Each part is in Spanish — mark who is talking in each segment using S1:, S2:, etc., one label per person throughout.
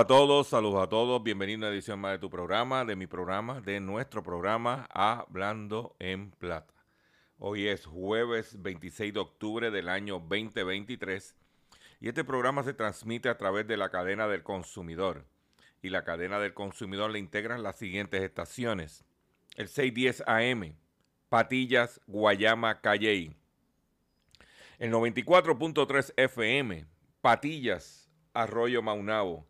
S1: A todos, saludos a todos. Bienvenido a una edición más de tu programa, de mi programa, de nuestro programa Hablando en Plata. Hoy es jueves 26 de octubre del año 2023 y este programa se transmite a través de la cadena del consumidor. Y la cadena del consumidor le integran las siguientes estaciones. El 610 AM, Patillas, Guayama, Calley. El 94.3 FM, Patillas, Arroyo Maunabo.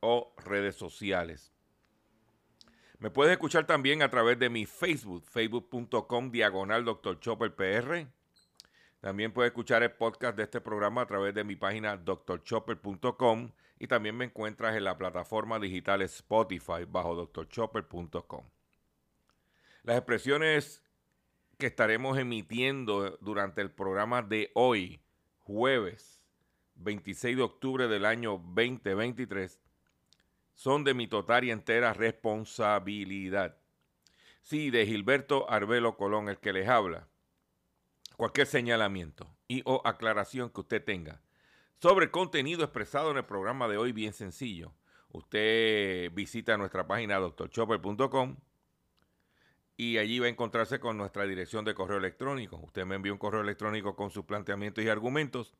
S1: o redes sociales. Me puedes escuchar también a través de mi Facebook, facebook.com diagonal Dr. Chopper PR. También puedes escuchar el podcast de este programa a través de mi página drchopper.com y también me encuentras en la plataforma digital Spotify bajo drchopper.com. Las expresiones que estaremos emitiendo durante el programa de hoy, jueves 26 de octubre del año 2023, son de mi total y entera responsabilidad. Sí, de Gilberto Arbelo Colón, el que les habla. Cualquier señalamiento y o aclaración que usted tenga sobre el contenido expresado en el programa de hoy, bien sencillo. Usted visita nuestra página doctorchopper.com y allí va a encontrarse con nuestra dirección de correo electrónico. Usted me envía un correo electrónico con sus planteamientos y argumentos.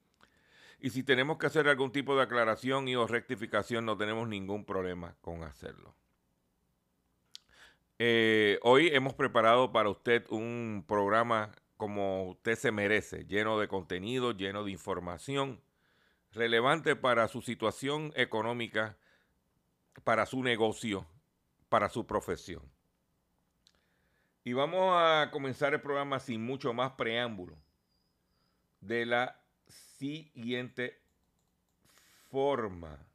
S1: Y si tenemos que hacer algún tipo de aclaración y o rectificación, no tenemos ningún problema con hacerlo. Eh, hoy hemos preparado para usted un programa como usted se merece, lleno de contenido, lleno de información relevante para su situación económica, para su negocio, para su profesión. Y vamos a comenzar el programa sin mucho más preámbulo. De la siguiente forma.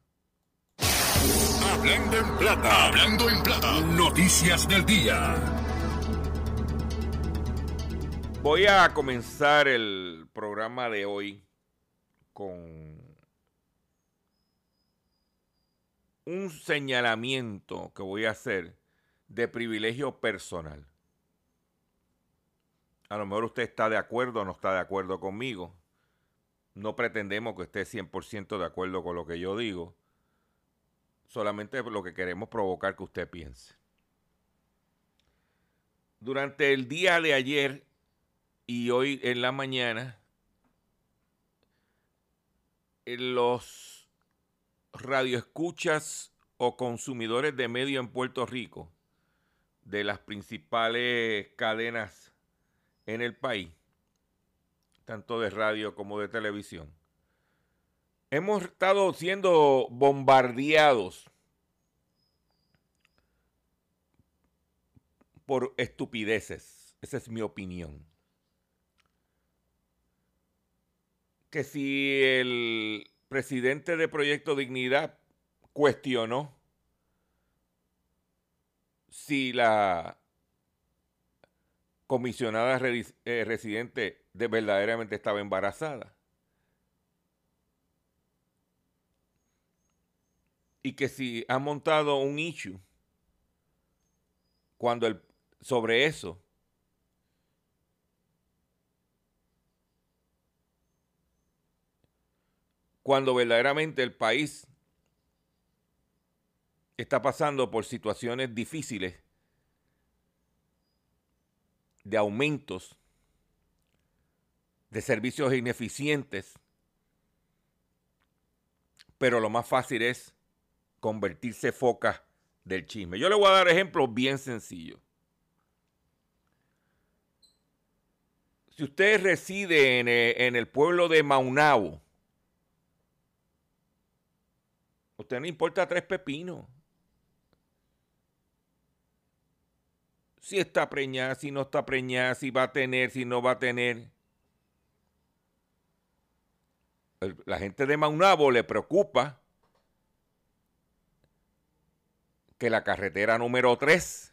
S2: Hablando en plata, hablando en plata. Noticias del día.
S1: Voy a comenzar el programa de hoy con un señalamiento que voy a hacer de privilegio personal. A lo mejor usted está de acuerdo o no está de acuerdo conmigo. No pretendemos que esté 100% de acuerdo con lo que yo digo. Solamente lo que queremos provocar que usted piense. durante el día de ayer y hoy en la mañana, los radioescuchas o consumidores de medio en Puerto Rico de las principales cadenas en el país, tanto de radio como de televisión, hemos estado siendo bombardeados por estupideces. Esa es mi opinión. Que si el presidente de Proyecto Dignidad cuestionó si la comisionada eh, residente de verdaderamente estaba embarazada. Y que si ha montado un issue cuando el, sobre eso, cuando verdaderamente el país está pasando por situaciones difíciles de aumentos de servicios ineficientes, pero lo más fácil es convertirse foca del chisme. Yo le voy a dar ejemplos bien sencillos. Si usted reside en el, en el pueblo de Maunabo, usted no importa tres pepinos. si está preñada, si no está preñada, si va a tener, si no va a tener. La gente de Maunabo le preocupa que la carretera número 3,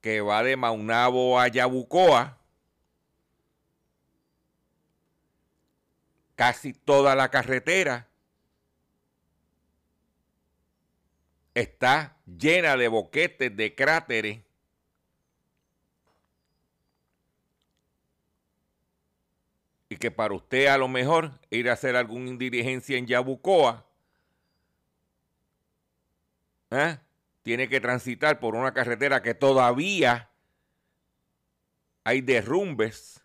S1: que va de Maunabo a Yabucoa, casi toda la carretera está llena de boquetes, de cráteres. Y que para usted a lo mejor ir a hacer alguna diligencia en Yabucoa, ¿eh? tiene que transitar por una carretera que todavía hay derrumbes,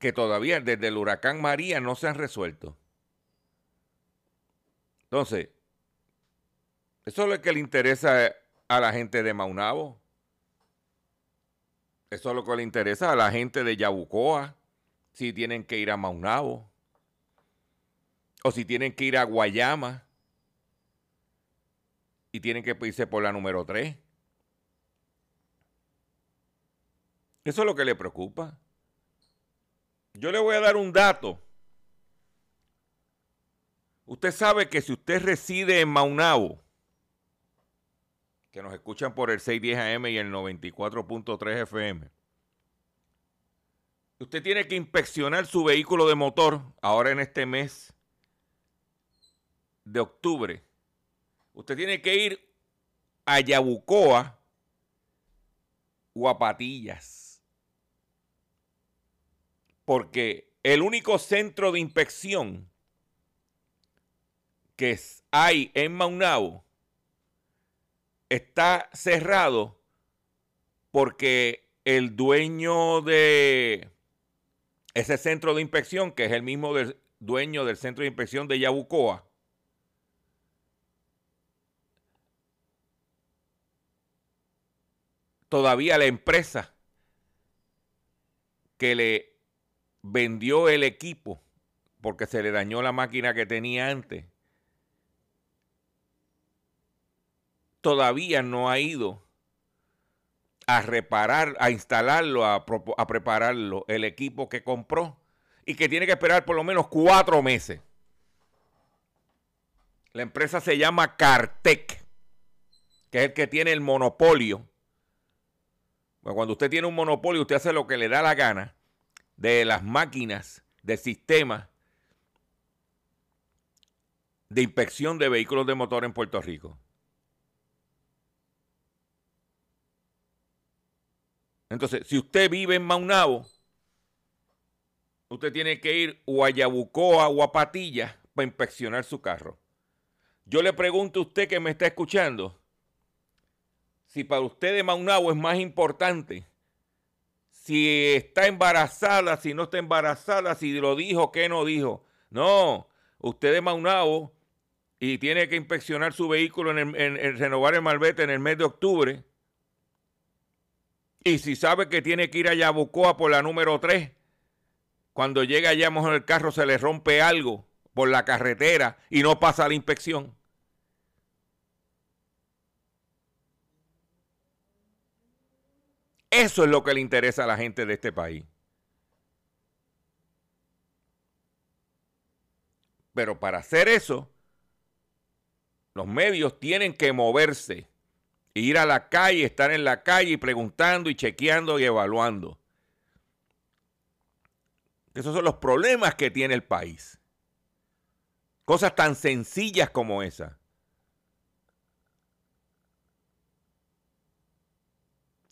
S1: que todavía desde el huracán María no se han resuelto. Entonces, eso es lo que le interesa a la gente de Maunabo. Eso es lo que le interesa a la gente de Yabucoa, si tienen que ir a Maunabo. O si tienen que ir a Guayama y tienen que irse por la número 3. Eso es lo que le preocupa. Yo le voy a dar un dato Usted sabe que si usted reside en Maunabo, que nos escuchan por el 610 AM y el 94.3 FM, usted tiene que inspeccionar su vehículo de motor ahora en este mes de octubre. Usted tiene que ir a Yabucoa o a Patillas. Porque el único centro de inspección que hay en Maunao está cerrado porque el dueño de ese centro de inspección, que es el mismo dueño del centro de inspección de Yabucoa, todavía la empresa que le vendió el equipo porque se le dañó la máquina que tenía antes, todavía no ha ido a reparar, a instalarlo, a, prepararlo, el equipo que compró y que tiene que esperar por lo menos cuatro meses. La empresa se llama Cartec, que es el que tiene el monopolio. cuando usted tiene un monopolio, usted hace lo que le da la gana de las máquinas, del sistema de inspección de vehículos de motor en Puerto Rico. Entonces, si usted vive en Maunabo, usted tiene que ir o a Yabucoa o a Patilla para inspeccionar su carro. Yo le pregunto a usted que me está escuchando, si para usted de Maunabo es más importante si está embarazada, si no está embarazada, si lo dijo, qué no dijo. No, usted de Maunabo y tiene que inspeccionar su vehículo en, renovar el malvete en el mes de octubre. Y si sabe que tiene que ir a Yabucoa por la número 3, cuando llega allá, en el carro se le rompe algo por la carretera y no pasa la inspección. Eso es lo que le interesa a la gente de este país. Pero para hacer eso, los medios tienen que moverse, ir a la calle, estar en la calle preguntando y chequeando y evaluando. Esos son los problemas que tiene el país. Cosas tan sencillas como esa.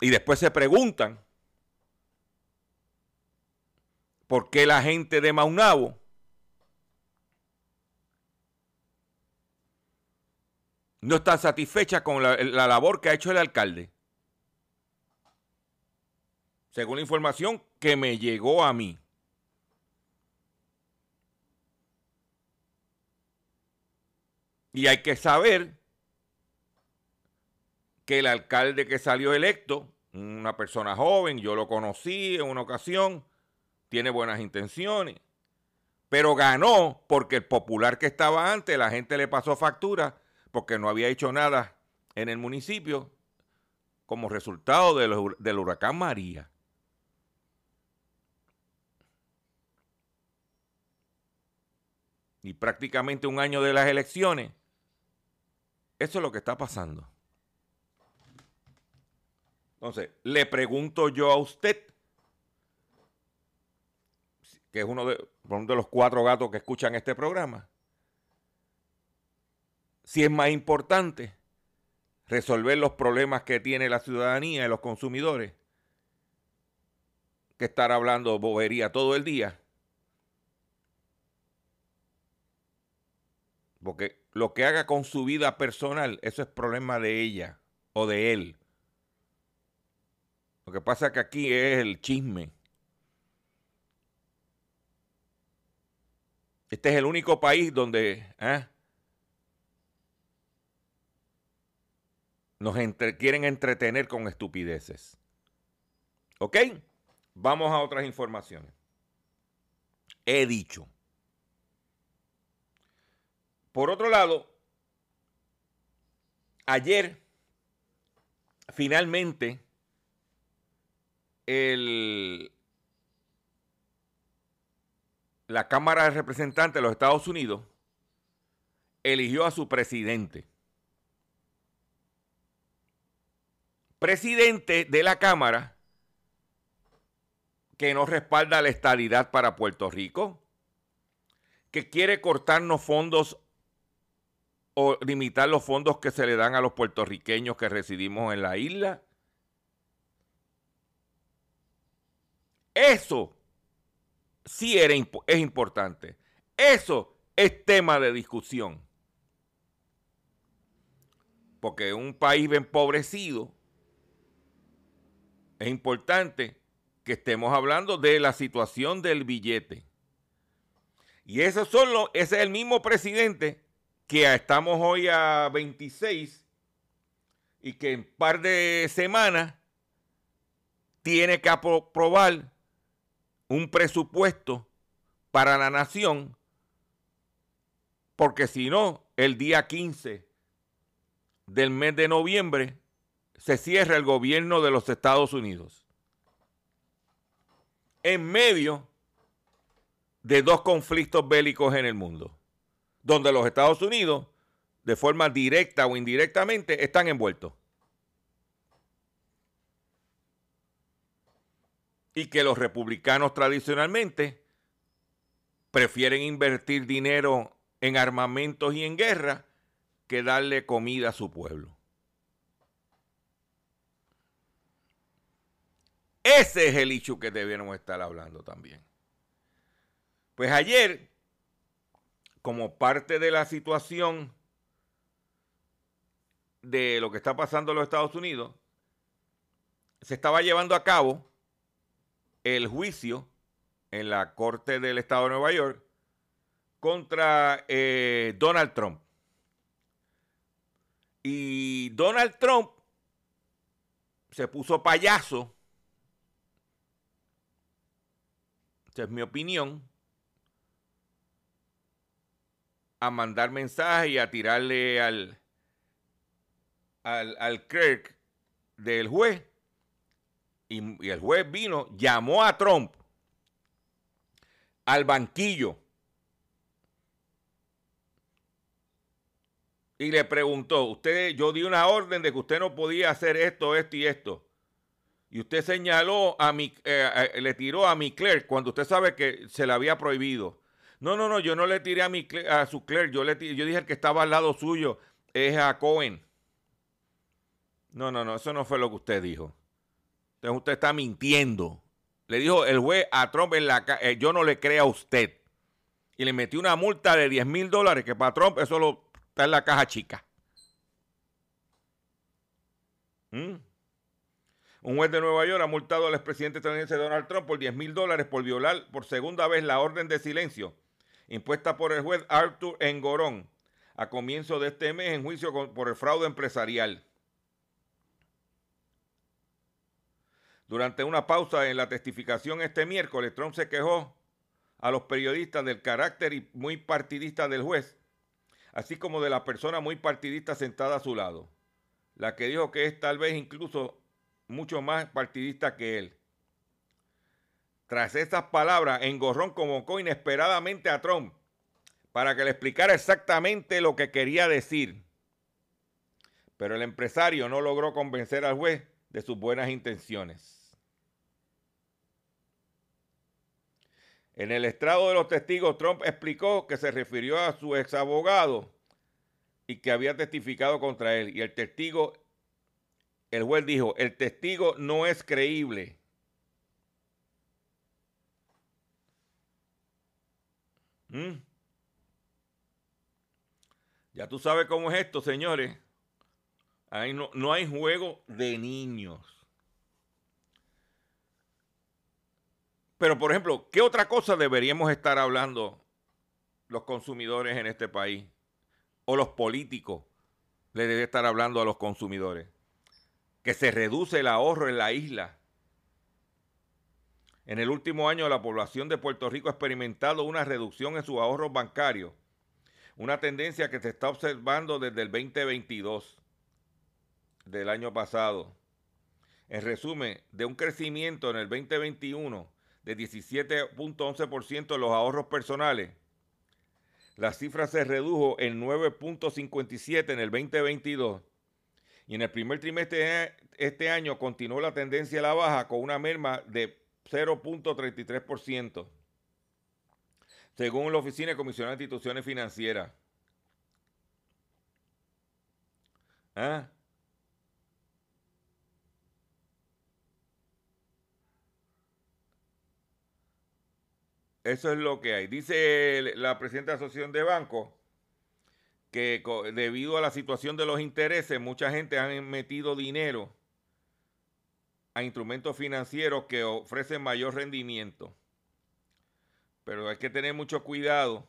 S1: Y después se preguntan por qué la gente de Maunabo no está satisfecha con la, la, labor que ha hecho el alcalde. Según la información que me llegó a mí. Y hay que saber que el alcalde que salió electo, una persona joven, yo lo conocí en una ocasión, tiene buenas intenciones, pero ganó porque el popular que estaba antes, la gente le pasó factura porque no había hecho nada en el municipio como resultado del huracán María. Y prácticamente un año de las elecciones, eso es lo que está pasando. Entonces, le pregunto yo a usted, que es uno de, uno de los cuatro gatos que escuchan este programa, si es más importante resolver los problemas que tiene la ciudadanía y los consumidores que estar hablando bobería todo el día. Porque lo que haga con su vida personal, eso es problema de ella o de él. Lo que pasa es que aquí es el chisme. Este es el único país donde ¿eh? Nos quieren entretener con estupideces. ¿Ok? Vamos a otras informaciones. He dicho. Por otro lado, ayer finalmente el, la Cámara de Representantes de los Estados Unidos eligió a su presidente. Presidente de la Cámara que no respalda la estabilidad para Puerto Rico, que quiere cortarnos fondos o limitar los fondos que se le dan a los puertorriqueños que residimos en la isla, Eso sí era, es importante. Eso es tema de discusión. Porque un país empobrecido es importante que estemos hablando de la situación del billete. Y eso solo, ese es el mismo presidente que estamos hoy a 26 y que en un par de semanas tiene que aprobar un presupuesto para la nación, porque si no, el día 15 del mes de noviembre se cierra el gobierno de los Estados Unidos. En medio de dos conflictos bélicos en el mundo, donde los Estados Unidos, de forma directa o indirectamente, están envueltos. y que los republicanos tradicionalmente prefieren invertir dinero en armamentos y en guerra que darle comida a su pueblo. Ese es el hecho que debemos estar hablando también. Pues ayer, como parte de la situación de lo que está pasando en los Estados Unidos, se estaba llevando a cabo el juicio en la Corte del Estado de Nueva York contra eh, Donald Trump. Y Donald Trump se puso payaso, esa es mi opinión, a mandar mensajes y a tirarle al, al, al del juez. Y, y el juez vino, llamó a Trump al banquillo y le preguntó, usted, yo di una orden de que usted no podía hacer esto, esto y esto. Y usted señaló a mi, eh, eh, le tiró a mi clerk cuando usted sabe que se le había prohibido. No, no, no, yo no le tiré a, mi, a su clerk, yo, le dije que estaba al lado suyo, es a Cohen. No, no, no, eso no fue lo que usted dijo. Entonces usted está mintiendo. Le dijo el juez a Trump en la eh, yo no le creo a usted. Y le metió una multa de 10 mil dólares, que para Trump eso lo Está en la caja chica. ¿Mm? Un juez de Nueva York ha multado al expresidente estadounidense Donald Trump por 10 mil dólares por violar por segunda vez la orden de silencio impuesta por el juez Arthur Engorón a comienzo de este mes en juicio por el fraude empresarial. Durante una pausa en la testificación este miércoles, Trump se quejó a los periodistas del carácter muy partidista del juez así como de la persona muy partidista sentada a su lado, la que dijo que es tal vez incluso mucho más partidista que él. Tras estas palabras, Engorrón convocó inesperadamente a Trump para que le explicara exactamente lo que quería decir. Pero el empresario no logró convencer al juez de sus buenas intenciones. En el estrado de los testigos, Trump explicó que se refirió a su ex abogado y que había testificado contra él. Y el testigo, el juez dijo, el testigo no es creíble. ¿Mm? Ya tú sabes cómo es esto, señores. Ahí no, no hay juego de niños. Pero, por ejemplo, ¿qué otra cosa deberíamos estar hablando los consumidores en este país? O los políticos le deben estar hablando a los consumidores. Que se reduce el ahorro en la isla. En el último año la población de Puerto Rico ha experimentado una reducción en sus ahorros bancarios. Una tendencia que se está observando desde el 2022, del año pasado. En resumen, de un crecimiento en el 2021 de 17.11% en los ahorros personales. La cifra se redujo en 9.57 en el 2022 y en el primer trimestre de este año continuó la tendencia a la baja con una merma de 0.33%, según la Oficina de Comisionada de Instituciones Financieras. ¿Ah? Eso es lo que hay. Dice la presidenta de la Asociación de Bancos que debido a la situación de los intereses, mucha gente ha metido dinero a instrumentos financieros que ofrecen mayor rendimiento. Pero hay que tener mucho cuidado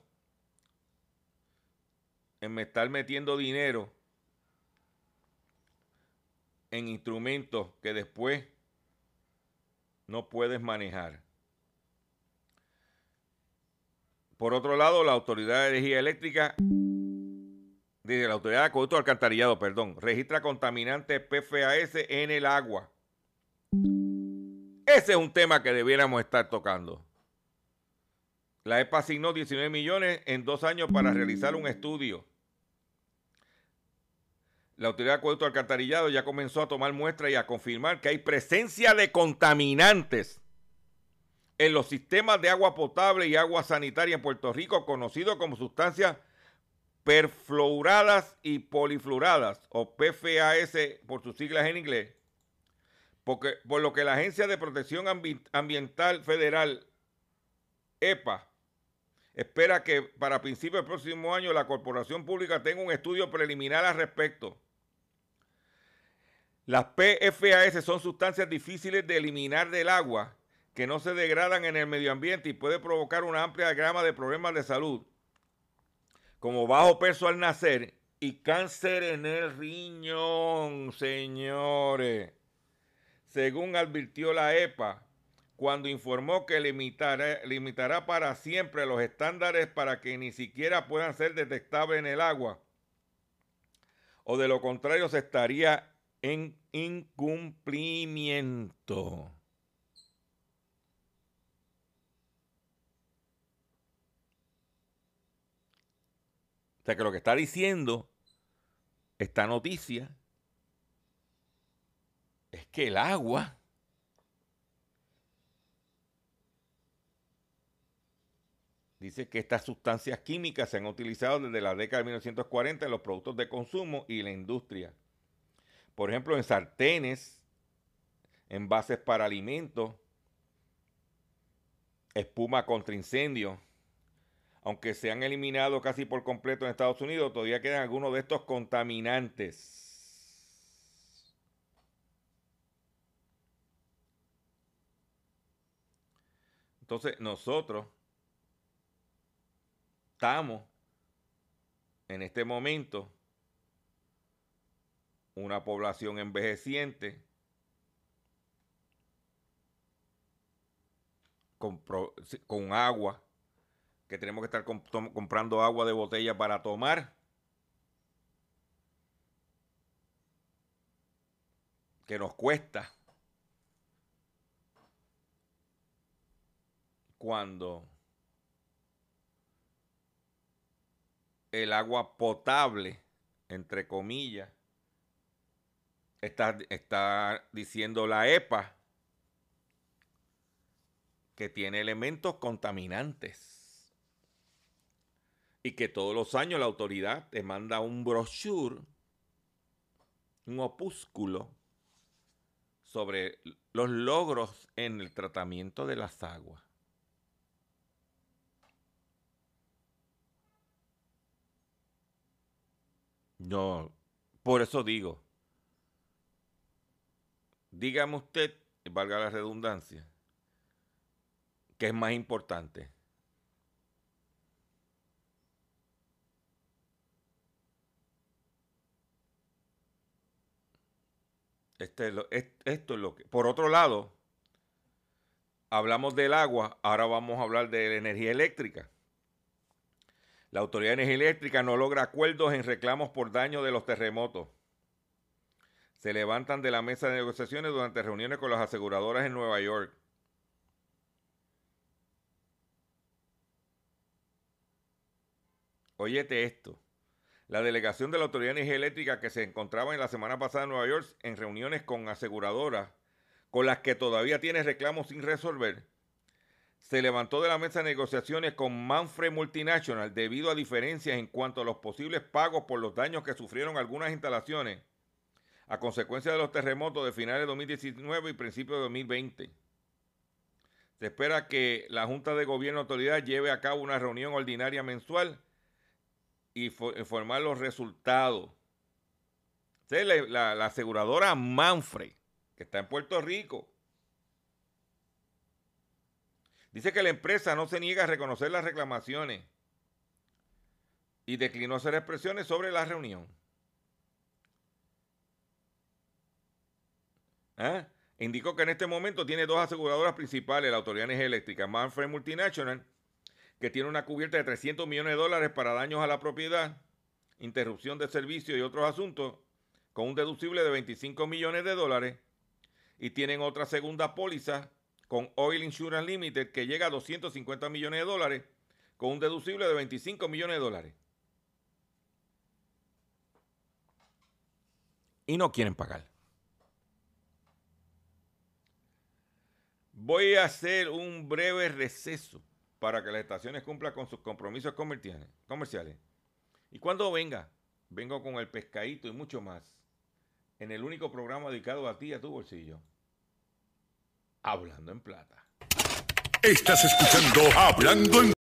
S1: en estar metiendo dinero en instrumentos que después no puedes manejar. Por otro lado, la Autoridad de Energía Eléctrica, dice la Autoridad de Acueducto Alcantarillado, perdón, registra contaminantes PFAS en el agua. Ese es un tema que debiéramos estar tocando. La EPA asignó 19 millones en dos años para realizar un estudio. La Autoridad de Acueducto Alcantarillado ya comenzó a tomar muestras y a confirmar que hay presencia de contaminantes en los sistemas de agua potable y agua sanitaria en Puerto Rico, conocido como sustancias perfluoradas y polifluoradas, o PFAS por sus siglas en inglés, porque, por lo que la Agencia de Protección Ambiental Federal, EPA, espera que para principios del próximo año la corporación pública tenga un estudio preliminar al respecto. Las PFAS son sustancias difíciles de eliminar del agua que no se degradan en el medio ambiente y puede provocar una amplia gama de problemas de salud, como bajo peso al nacer y cáncer en el riñón, señores. Según advirtió la EPA, cuando informó que limitará, limitará para siempre los estándares para que ni siquiera puedan ser detectables en el agua, o de lo contrario se estaría en incumplimiento. O sea que lo que está diciendo esta noticia es que el agua dice que estas sustancias químicas se han utilizado desde la década de 1940 en los productos de consumo y la industria. Por ejemplo, en sartenes, envases para alimentos, espuma contra incendios. Aunque se han eliminado casi por completo en Estados Unidos, todavía quedan algunos de estos contaminantes. Entonces, nosotros estamos en este momento una población envejeciente con, agua, que tenemos que estar comprando agua de botella para tomar. que nos cuesta cuando el agua potable, entre comillas, está, está diciendo la EPA que tiene elementos contaminantes y que todos los años la autoridad te manda un brochure, un opúsculo sobre los logros en el tratamiento de las aguas. No, por eso digo, dígame usted, valga la redundancia, ¿qué es más importante? Este esto es lo que... Por otro lado, hablamos del agua, ahora vamos a hablar de la energía eléctrica. La Autoridad de Energía Eléctrica no logra acuerdos en reclamos por daño de los terremotos. Se levantan de la mesa de negociaciones durante reuniones con las aseguradoras en Nueva York. Óyete esto. La delegación de la Autoridad de Energía Eléctrica que se encontraba en la semana pasada en Nueva York en reuniones con aseguradoras con las que todavía tiene reclamos sin resolver, se levantó de la mesa de negociaciones con Manfred Multinational debido a diferencias en cuanto a los posibles pagos por los daños que sufrieron algunas instalaciones a consecuencia de los terremotos de finales de 2019 y principios de 2020. Se espera que la Junta de Gobierno Autoridad lleve a cabo una reunión ordinaria mensual y informar los resultados. la aseguradora Manfred, que está en Puerto Rico, Dice que la empresa no se niega a reconocer las reclamaciones y declinó hacer expresiones sobre la reunión. ¿Ah? Indicó que en este momento tiene dos aseguradoras principales, la Autoridad Eléctrica, Manfred Multinational, que tiene una cubierta de 300 millones de dólares para daños a la propiedad, interrupción de servicio y otros asuntos, con un deducible de 25 millones de dólares, y tienen otra segunda póliza con Oil Insurance Limited que llega a 250 millones de dólares con un deducible de 25 millones de dólares. Y no quieren pagar. Voy a hacer un breve receso para que las estaciones cumplan con sus compromisos comerciales. Y cuando venga, vengo con el pescadito y mucho más, en el único programa dedicado a ti y a tu bolsillo. Hablando en plata.
S3: Estás escuchando Hablando en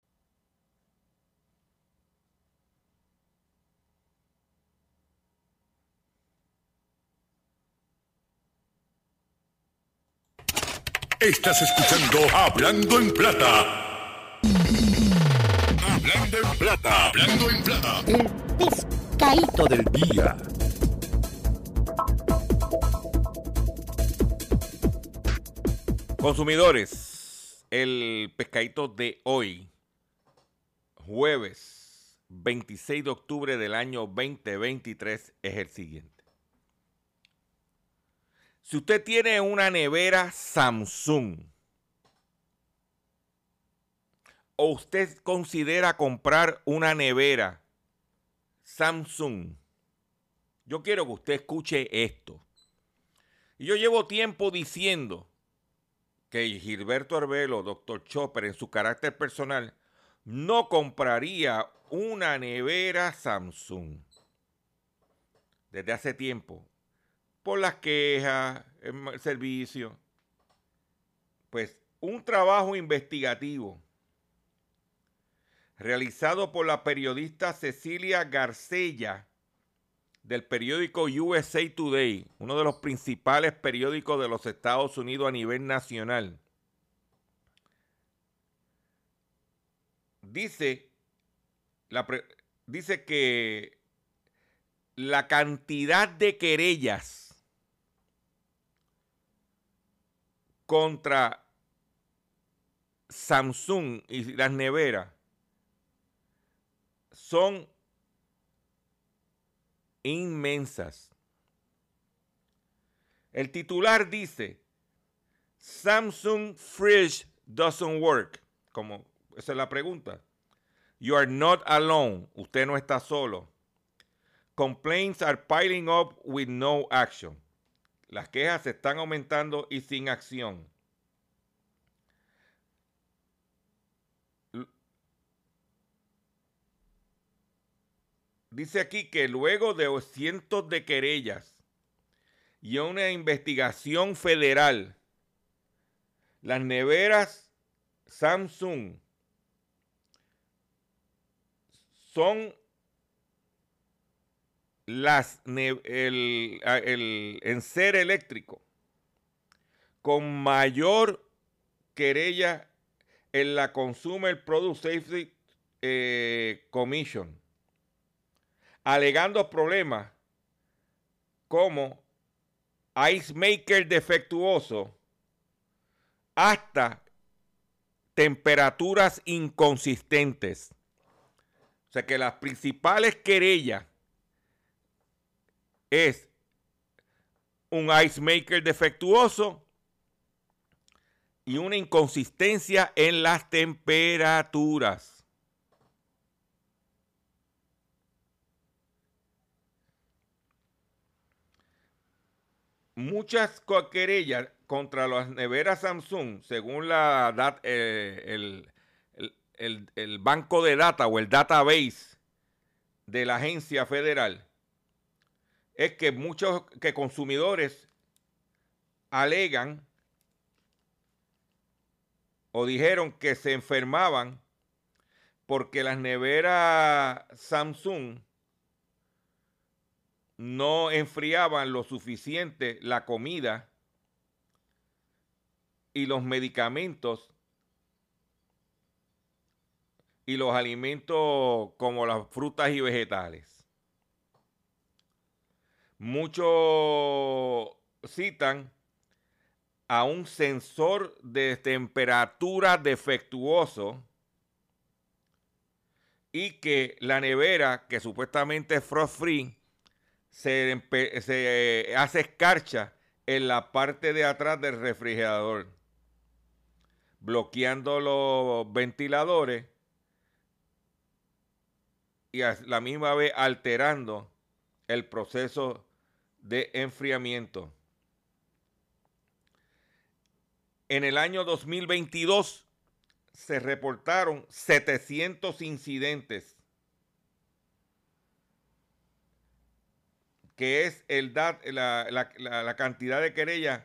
S3: Estás escuchando Hablando en Plata. Hablando en Plata. Hablando en Plata.
S4: El pescadito del día.
S1: Consumidores, el pescadito de hoy, jueves 26 de octubre del año 2023, es el siguiente. Si usted tiene una nevera Samsung o usted considera comprar una nevera Samsung, yo quiero que usted escuche esto. Y yo llevo tiempo diciendo que Gilberto Arbelo, doctor Chopper, en su carácter personal, no compraría una nevera Samsung. Desde hace tiempo. Por las quejas, el servicio. Pues un trabajo investigativo realizado por la periodista Cecilia Garcella del periódico USA Today, uno de los principales periódicos de los Estados Unidos a nivel nacional, dice, dice que la cantidad de querellas contra Samsung y las neveras son inmensas. El titular dice, Samsung Fridge doesn't work. Como esa es la pregunta. You are not alone. Usted no está solo. Complaints are piling up with no action. Las quejas se están aumentando y sin acción. Dice aquí que luego de cientos de querellas y una investigación federal, las neveras Samsung son las el, en ser eléctrico con mayor querella en la Consumer Product Safety eh, Commission alegando problemas como ice maker defectuoso hasta temperaturas inconsistentes. O sea que las principales querellas es un ice maker defectuoso y una inconsistencia en las temperaturas. Muchas querellas contra las neveras Samsung, según la eh, el, banco de data o el database de la agencia federal, es que muchos que consumidores alegan o dijeron que se enfermaban porque las neveras Samsung no enfriaban lo suficiente la comida y los medicamentos y los alimentos como las frutas y vegetales. Muchos citan a un sensor de temperatura defectuoso y que la nevera, que supuestamente es frost free, se, hace escarcha en la parte de atrás del refrigerador, bloqueando los ventiladores y a la misma vez alterando el proceso de enfriamiento. En el año 2022 se reportaron 700 incidentes que es el la, cantidad de querellas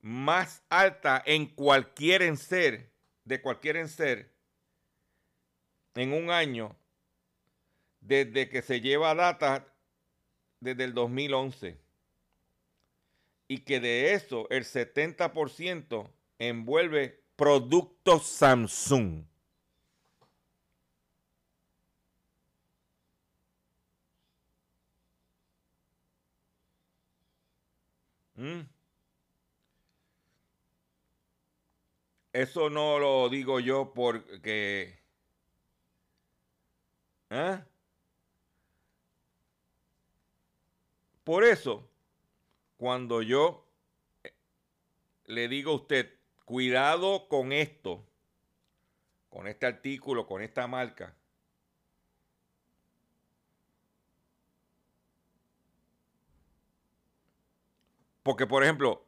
S1: más alta en cualquier enser, de cualquier enser, en un año, desde que se lleva data desde el 2011. Y que de eso el 70% envuelve productos Samsung. ¿Mm? Eso no lo digo yo porque... ¿eh? Por eso, cuando yo eh, le digo a usted, cuidado con esto, con este artículo, con esta marca, Porque, por ejemplo,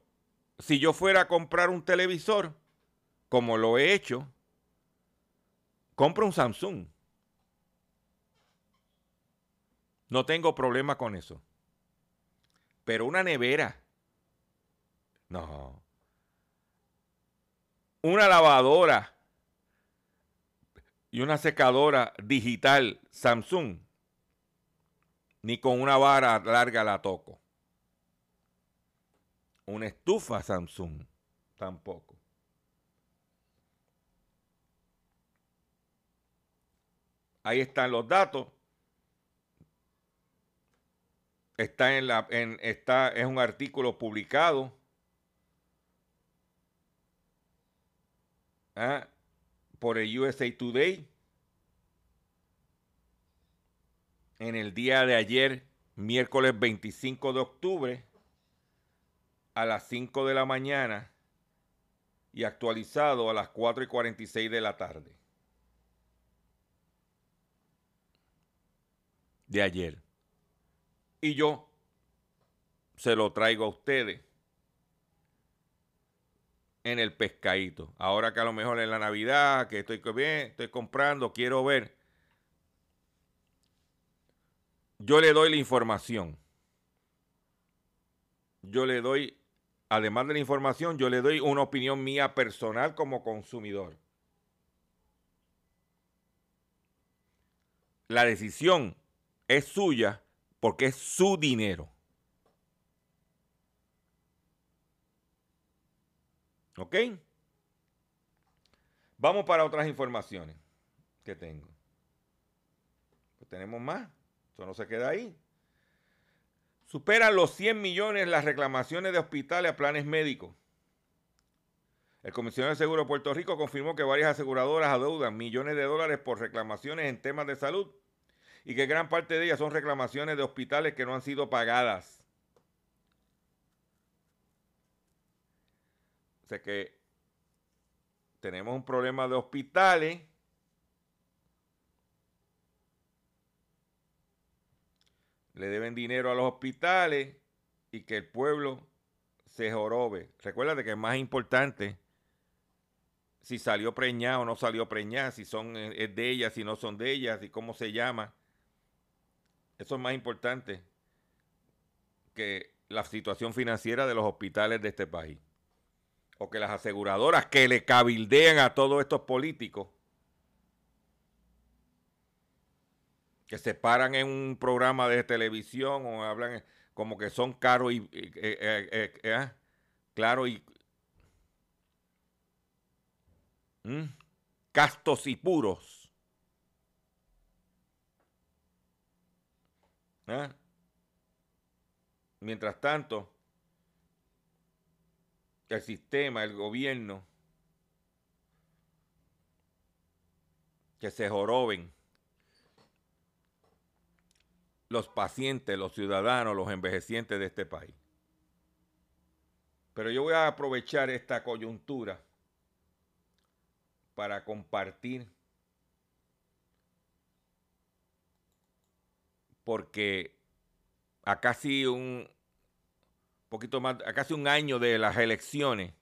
S1: si yo fuera a comprar un televisor, como lo he hecho, compro un Samsung. No tengo problema con eso. Pero una nevera. No. Una lavadora y una secadora digital Samsung. Ni con una vara larga la toco. Una estufa Samsung tampoco. Ahí están los datos. Está en la en está es un artículo publicado ¿ah? por el USA Today en el día de ayer, miércoles 25 de octubre a las 5 de la mañana y actualizado a las 4 y 46 de la tarde. De ayer. Y yo se lo traigo a ustedes en el pescadito. Ahora que a lo mejor en la Navidad, que estoy bien, estoy comprando, quiero ver. Yo le doy la información. Yo le doy además de la información, yo le doy una opinión mía personal como consumidor. La decisión es suya porque es su dinero. ¿Ok? Vamos para otras informaciones que tengo. Pues tenemos más. Eso no se queda ahí. Superan los 100 millones las reclamaciones de hospitales a planes médicos. El comisionado de Seguro de Puerto Rico confirmó que varias aseguradoras adeudan millones de dólares por reclamaciones en temas de salud y que gran parte de ellas son reclamaciones de hospitales que no han sido pagadas. O sea que tenemos un problema de hospitales le deben dinero a los hospitales y que el pueblo se jorobe. Recuérdate que es más importante si salió preñada o no salió preñada, si son eh, es de ellas, si no son de ellas, y cómo se llama. Eso es más importante que la situación financiera de los hospitales de este país. O que las aseguradoras que le cabildean a todos estos políticos que se paran en un programa de televisión o hablan como que son caros y eh, eh, eh, ah, claro y ¿Mm? castos y puros. ¿Ah? Mientras tanto, el sistema, el gobierno, que se joroben los pacientes, los ciudadanos, los envejecientes de este país. Pero yo voy a aprovechar esta coyuntura para compartir porque a casi un poquito más, a casi un año de las elecciones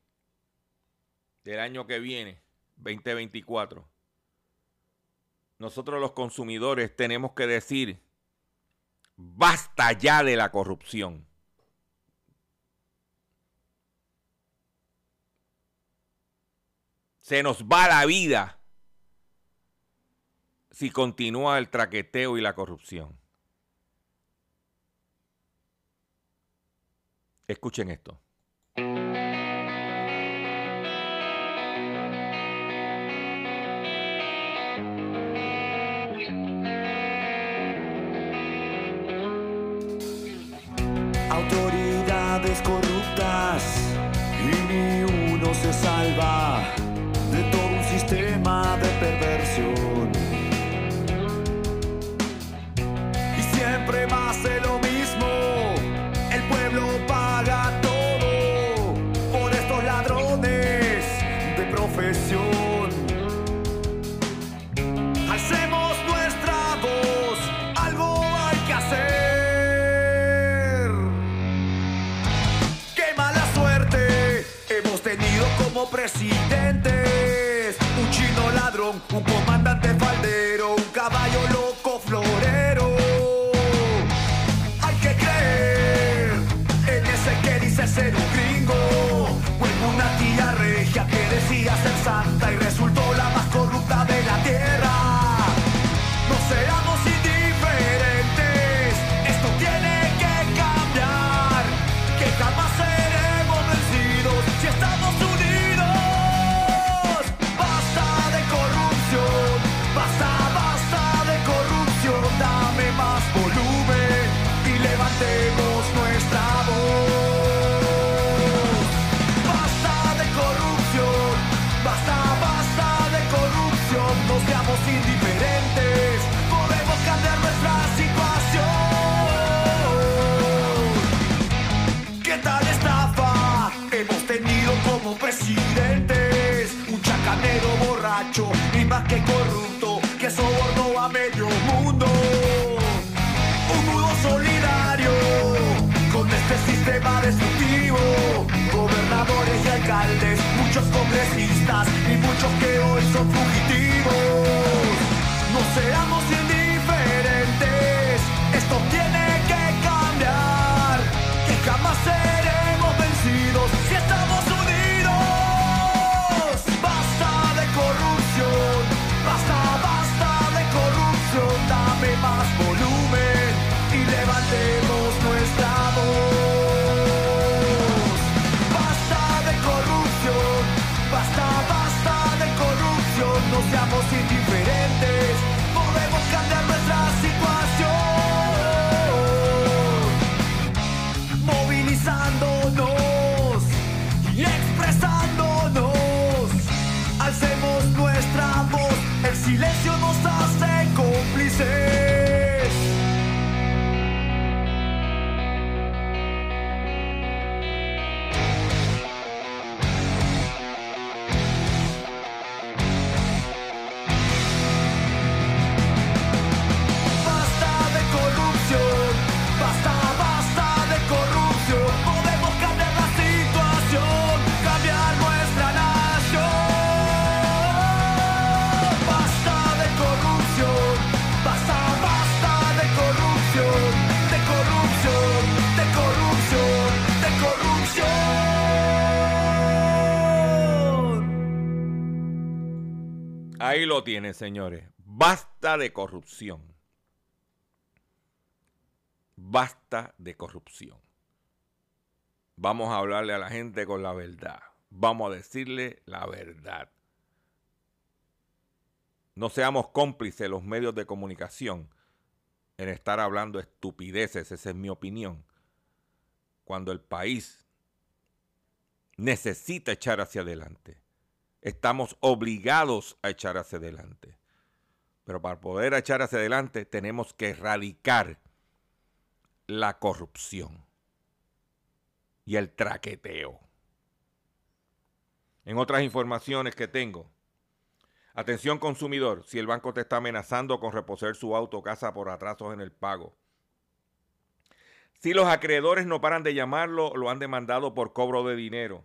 S1: del año que viene, 2024, nosotros los consumidores tenemos que decir Basta ya de la corrupción. Se nos va la vida si continúa el traqueteo y la corrupción. Escuchen esto.
S2: Autoridades corruptas y ni uno se salva de todo un sistema de perversión. Y siempre más de lo que corrupto que sobornó a medio mundo. Un nudo solidario con este sistema destructivo. Gobernadores y alcaldes, muchos congresistas y muchos que hoy son fugitivos. No seamos
S1: Ahí lo tienen, señores. Basta de corrupción. Basta de corrupción. Vamos a hablarle a la gente con la verdad. Vamos a decirle la verdad. No seamos cómplices los medios de comunicación en estar hablando estupideces, esa es mi opinión. Cuando el país necesita echar hacia adelante. Estamos obligados a echar hacia adelante. Pero para poder echar hacia adelante tenemos que erradicar la corrupción y el traqueteo. En otras informaciones que tengo, atención consumidor, si el banco te está amenazando con reposer su auto o casa por atrasos en el pago. Si los acreedores no paran de llamarlo, lo han demandado por cobro de dinero.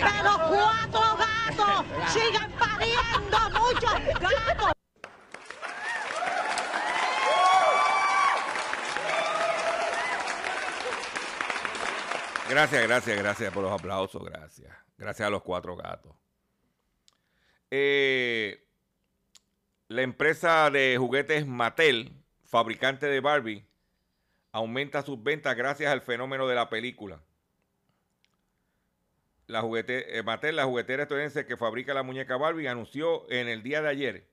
S5: ¡Pero cuatro gatos! ¡Sigan pariendo muchos gatos!
S1: Gracias, gracias, gracias por los aplausos, gracias. Gracias a los cuatro gatos. Eh, la empresa de juguetes Mattel, fabricante de Barbie, aumenta sus ventas gracias al fenómeno de la película la juguete, eh, Mattel, la juguetera estadounidense que fabrica la muñeca Barbie, anunció en el día de ayer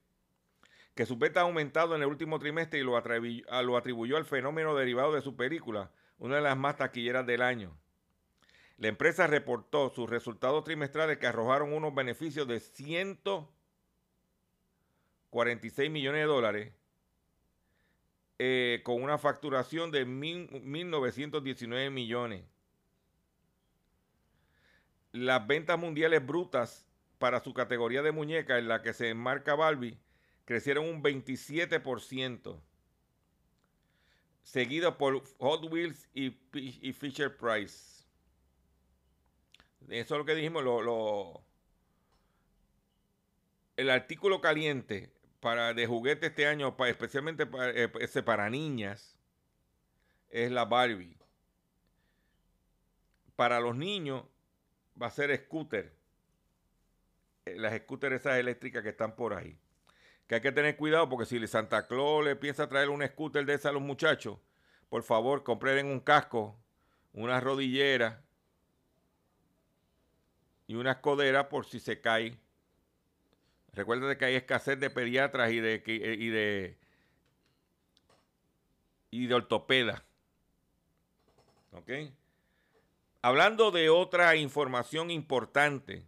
S1: que su venta ha aumentado en el último trimestre y lo atribuyó, al fenómeno derivado de su película, una de las más taquilleras del año. La empresa reportó sus resultados trimestrales que arrojaron unos beneficios de 146 millones de dólares eh, con una facturación de 1.919 millones las ventas mundiales brutas para su categoría de muñeca en la que se enmarca Barbie crecieron un 27%, seguido por Hot Wheels y, Fisher Price. Eso es lo que dijimos, lo, el artículo caliente para, de juguete este año, especialmente para, eh, para niñas, es la Barbie. Para los niños, va a ser scooter. Eh, las scooters esas eléctricas que están por ahí. Que hay que tener cuidado porque si Santa Claus le piensa traer un scooter de esas a los muchachos, por favor, compren un casco, una rodillera y una escodera por si se cae. Recuerda que hay escasez de pediatras y de, y de, y de ortopeda. ¿Ok? Hablando de otra información importante,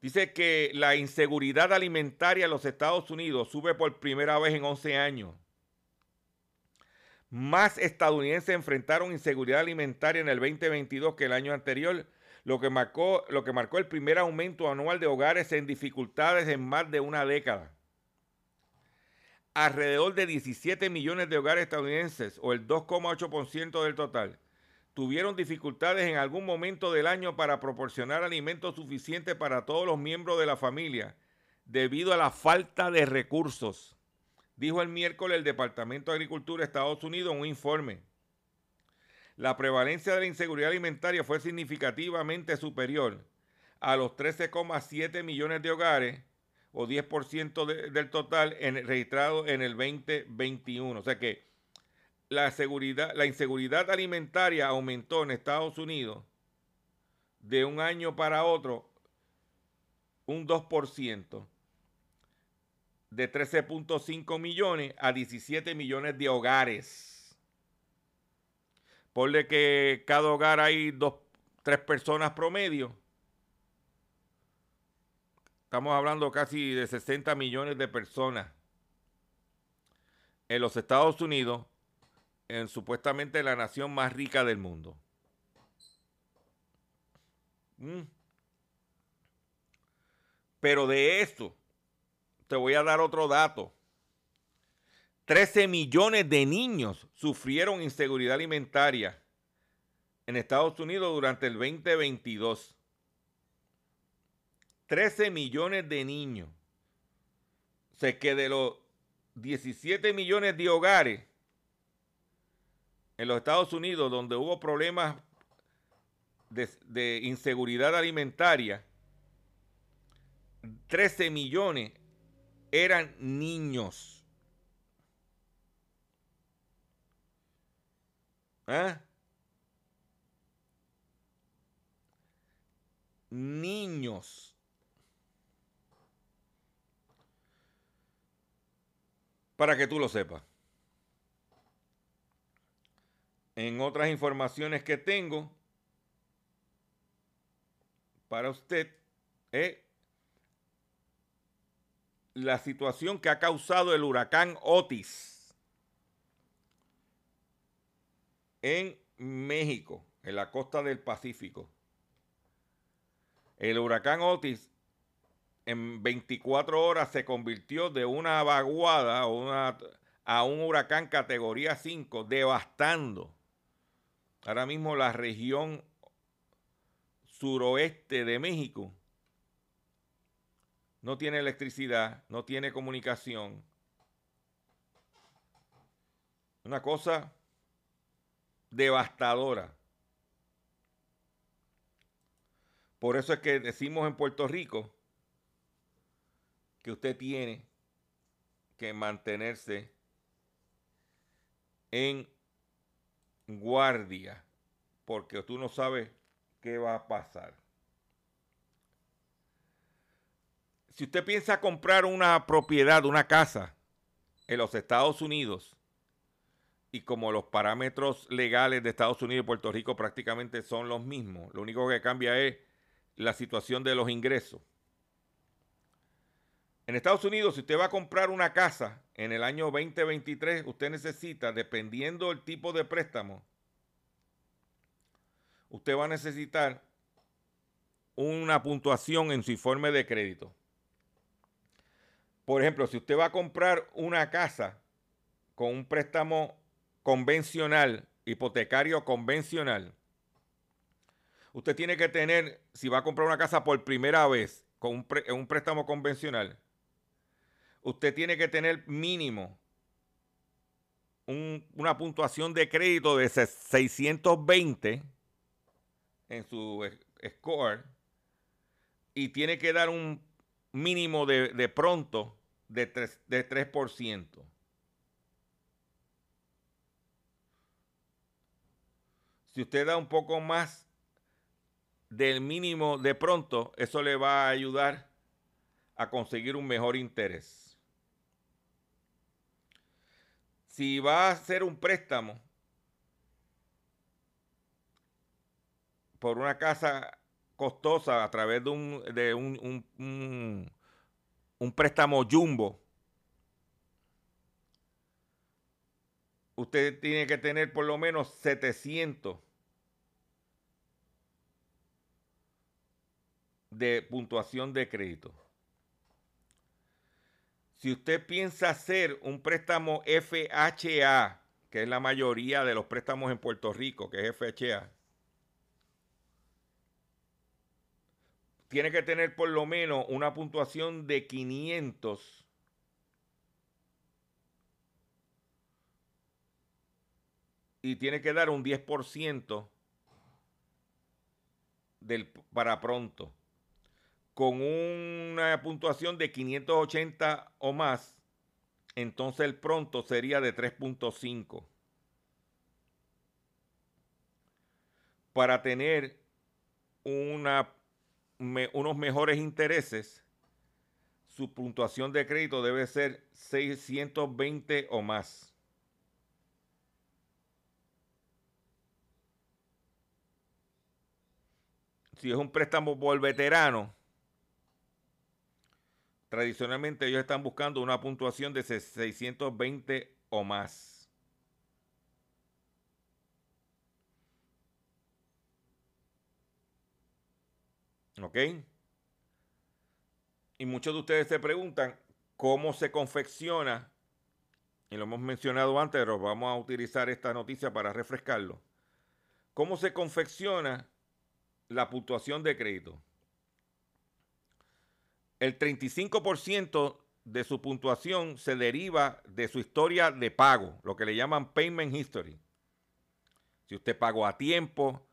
S1: dice que la inseguridad alimentaria en los Estados Unidos sube por primera vez en 11 años. Más estadounidenses enfrentaron inseguridad alimentaria en el 2022 que el año anterior, lo que marcó, lo que marcó el primer aumento anual de hogares en dificultades en más de una década. Alrededor de 17 millones de hogares estadounidenses, o el 2,8% del total, tuvieron dificultades en algún momento del año para proporcionar alimentos suficientes para todos los miembros de la familia debido a la falta de recursos, dijo el miércoles el Departamento de Agricultura de Estados Unidos en un informe. La prevalencia de la inseguridad alimentaria fue significativamente superior a los 13,7 millones de hogares o 10% del total en, registrado en el 2021. O sea que la, seguridad, la inseguridad alimentaria aumentó en Estados Unidos de un año para otro un 2%, de 13.5 millones a 17 millones de hogares. Ponle que cada hogar hay dos, tres personas promedio. Estamos hablando casi de 60 millones de personas en los Estados Unidos en supuestamente la nación más rica del mundo. Mm. Pero de esto, te voy a dar otro dato. 13 millones de niños sufrieron inseguridad alimentaria en Estados Unidos durante el 2022. 13 millones de niños. O sea que de los 17 millones de hogares, en los Estados Unidos, donde hubo problemas de, inseguridad alimentaria, 13 millones eran niños. ¿Ah? Niños. Para que tú lo sepas. En otras informaciones que tengo para usted es la situación que ha causado el huracán Otis en México, en la costa del Pacífico. El huracán Otis en 24 horas se convirtió de una vaguada a un huracán categoría 5, devastando ahora mismo la región suroeste de México. No tiene electricidad, no tiene comunicación. Una cosa devastadora. Por eso es que decimos en Puerto Rico que usted tiene que mantenerse en guardia, porque tú no sabes qué va a pasar. Si usted piensa comprar una propiedad, una casa en los Estados Unidos, y como los parámetros legales de Estados Unidos y Puerto Rico prácticamente son los mismos, lo único que cambia es la situación de los ingresos. En Estados Unidos, si usted va a comprar una casa en el año 2023, usted necesita, dependiendo del tipo de préstamo, usted va a necesitar una puntuación en su informe de crédito. Por ejemplo, si usted va a comprar una casa con un préstamo convencional, hipotecario convencional, usted tiene que tener, si va a comprar una casa por primera vez con un, un préstamo convencional, usted tiene que tener mínimo una puntuación de crédito de 620 en su score y tiene que dar un mínimo de, pronto de 3%. De 3%. Si usted da un poco más del mínimo de pronto, eso le va a ayudar a conseguir un mejor interés. Si va a hacer un préstamo por una casa costosa a través de un, de un, un, préstamo jumbo, usted tiene que tener por lo menos 700 de puntuación de crédito. Si usted piensa hacer un préstamo FHA, que es la mayoría de los préstamos en Puerto Rico, que es FHA, tiene que tener por lo menos una puntuación de 500 y tiene que dar un 10% del, para pronto con una puntuación de 580 o más, entonces el pronto sería de 3.5. Para tener unos mejores intereses, su puntuación de crédito debe ser 620 o más. Si es un préstamo por veterano, Tradicionalmente ellos están buscando una puntuación de 620 o más. ¿Ok? Y muchos de ustedes se preguntan cómo se confecciona, y lo hemos mencionado antes, pero vamos a utilizar esta noticia para refrescarlo. ¿Cómo se confecciona la puntuación de crédito? El 35% de su puntuación se deriva de su historia de pago, lo que le llaman payment history. Si usted pagó a tiempo,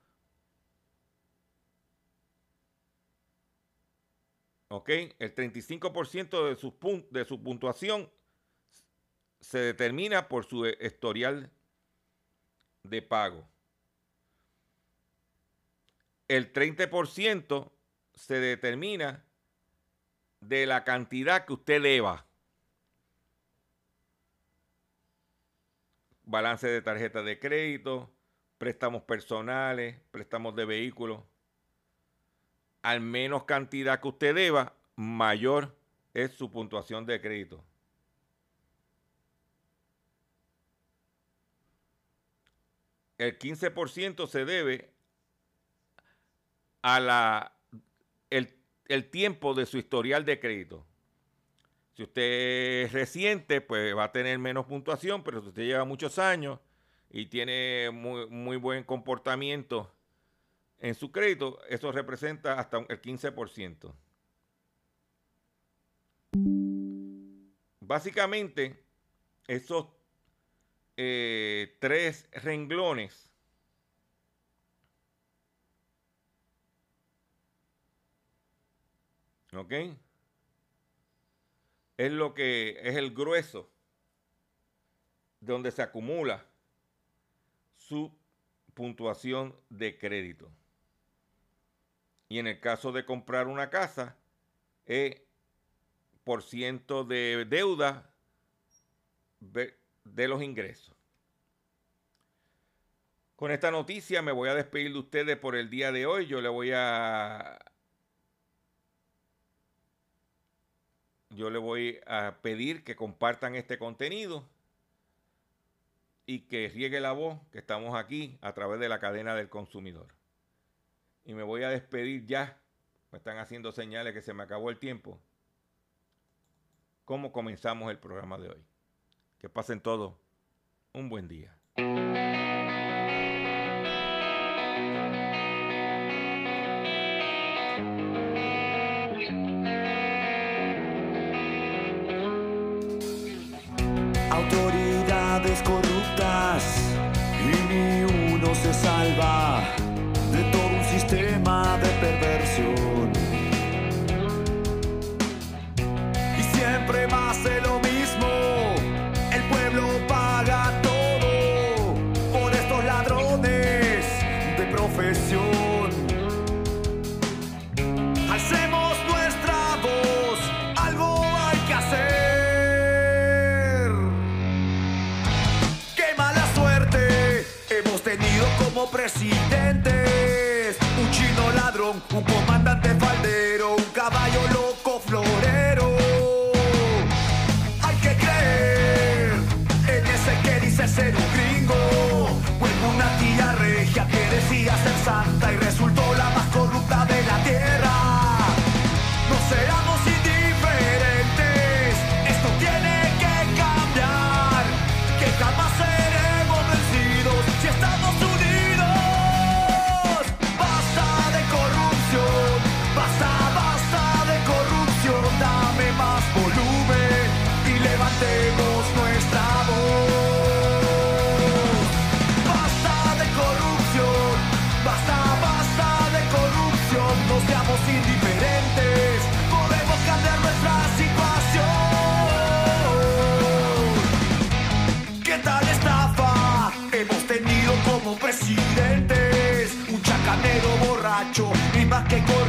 S1: ¿ok? El 35% de su, de su puntuación se determina por su historial de pago. El 30% se determina de la cantidad que usted deba. balance de tarjeta de crédito, préstamos personales, préstamos de vehículos. Al menos cantidad que usted deba, mayor es su puntuación de crédito. El 15% se debe a la, el, el tiempo de su historial de crédito. Si usted es reciente, pues va a tener menos puntuación, pero si usted lleva muchos años y tiene muy, muy buen comportamiento en su crédito, eso representa hasta el 15%. Básicamente, esos eh, tres renglones ¿Ok? Es lo que es el grueso donde se acumula su puntuación de crédito. Y en el caso de comprar una casa, es por ciento de deuda de los ingresos. Con esta noticia me voy a despedir de ustedes por el día de hoy. Yo le voy a yo le voy a pedir que compartan este contenido y que riegue la voz que estamos aquí a través de la cadena del consumidor. Y me voy a despedir ya. Me están haciendo señales que se me acabó el tiempo. ¿Cómo comenzamos el programa de hoy? Que pasen todos un buen día.
S2: Ni como presidentes. Un chino ladrón, un comandante que